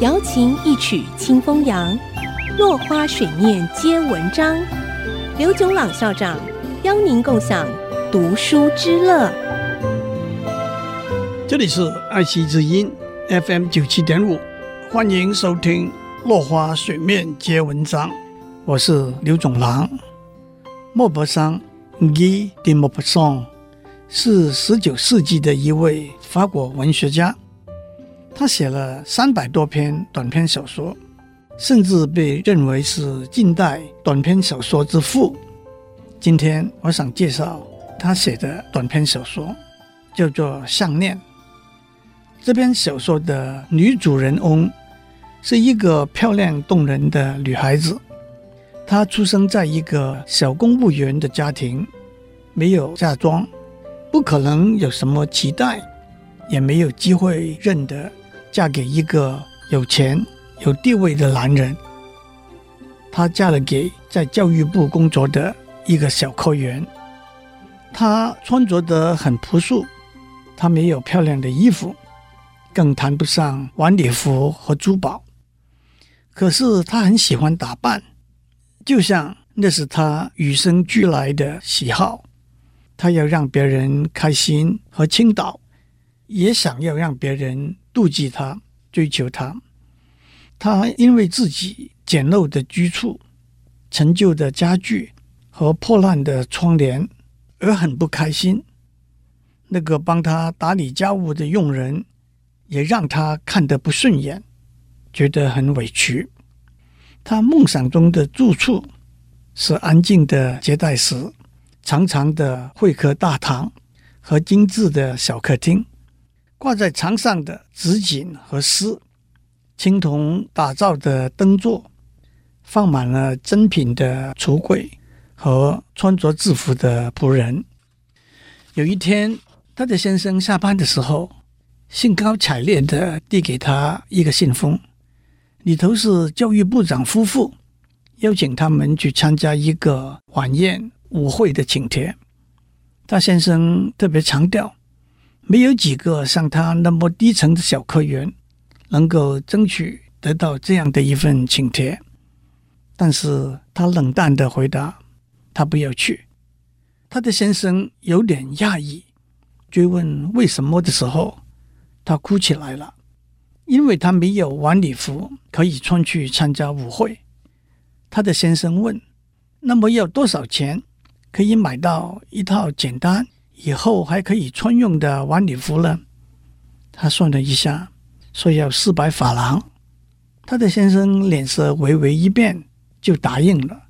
瑶琴一曲清风扬，落花水面皆文章。刘炯朗校长邀您共享读书之乐。这里是爱惜之音 FM 九七点五，欢迎收听《落花水面皆文章》，我是刘炯朗。莫泊桑 Guy de Maupassant 是十九世纪的一位法国文学家。他写了三百多篇短篇小说，甚至被认为是近代短篇小说之父。今天我想介绍他写的短篇小说，叫做《项链》。这篇小说的女主人翁是一个漂亮动人的女孩子。她出生在一个小公务员的家庭，没有嫁妆，不可能有什么期待，也没有机会认得。嫁给一个有钱有地位的男人，她嫁了给在教育部工作的一个小科员。她穿着得很朴素，她没有漂亮的衣服，更谈不上晚礼服和珠宝。可是她很喜欢打扮，就像那是她与生俱来的喜好。她要让别人开心和倾倒，也想要让别人。妒忌他，追求他。他因为自己简陋的居处、陈旧的家具和破烂的窗帘而很不开心。那个帮他打理家务的佣人也让他看得不顺眼，觉得很委屈。他梦想中的住处是安静的接待室、长长的会客大堂和精致的小客厅。挂在墙上的纸锦和诗，青铜打造的灯座，放满了珍品的橱柜和穿着制服的仆人。有一天，他的先生下班的时候，兴高采烈地递给他一个信封，里头是教育部长夫妇邀请他们去参加一个晚宴舞会的请帖。他先生特别强调。没有几个像他那么低层的小科员能够争取得到这样的一份请帖，但是他冷淡地回答：“他不要去。”他的先生有点讶异，追问为什么的时候，他哭起来了，因为他没有晚礼服可以穿去参加舞会。他的先生问：“那么要多少钱可以买到一套简单？”以后还可以穿用的晚礼服了。他算了一下，说要四百法郎。他的先生脸色微微一变，就答应了，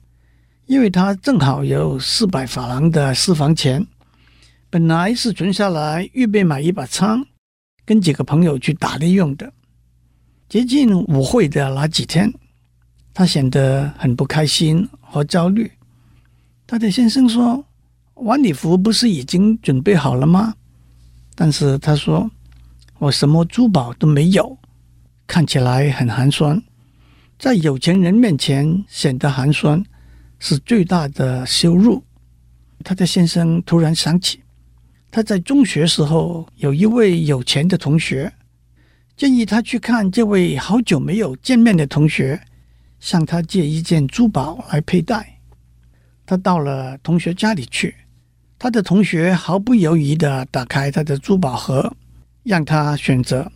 因为他正好有四百法郎的私房钱，本来是存下来预备买一把枪，跟几个朋友去打猎用的。接近舞会的那几天，他显得很不开心和焦虑。他的先生说。晚礼服不是已经准备好了吗？但是他说：“我什么珠宝都没有，看起来很寒酸。在有钱人面前显得寒酸，是最大的羞辱。”他的先生突然想起，他在中学时候有一位有钱的同学，建议他去看这位好久没有见面的同学，向他借一件珠宝来佩戴。他到了同学家里去。他的同学毫不犹豫地打开他的珠宝盒，让他选择。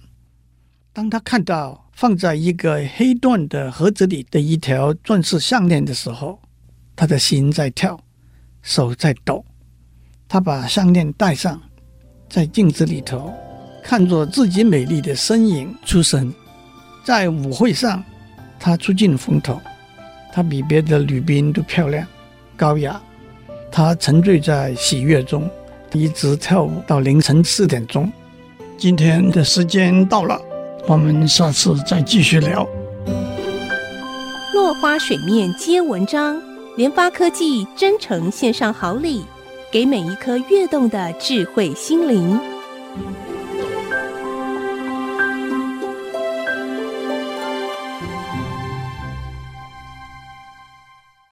当他看到放在一个黑缎的盒子里的一条钻石项链的时候，他的心在跳，手在抖。他把项链戴上，在镜子里头看着自己美丽的身影出神。在舞会上，他出尽风头，他比别的女宾都漂亮、高雅。他沉醉在喜悦中，一直跳舞到凌晨四点钟。今天的时间到了，我们下次再继续聊。落花水面皆文章，联发科技真诚献上好礼，给每一颗跃动的智慧心灵。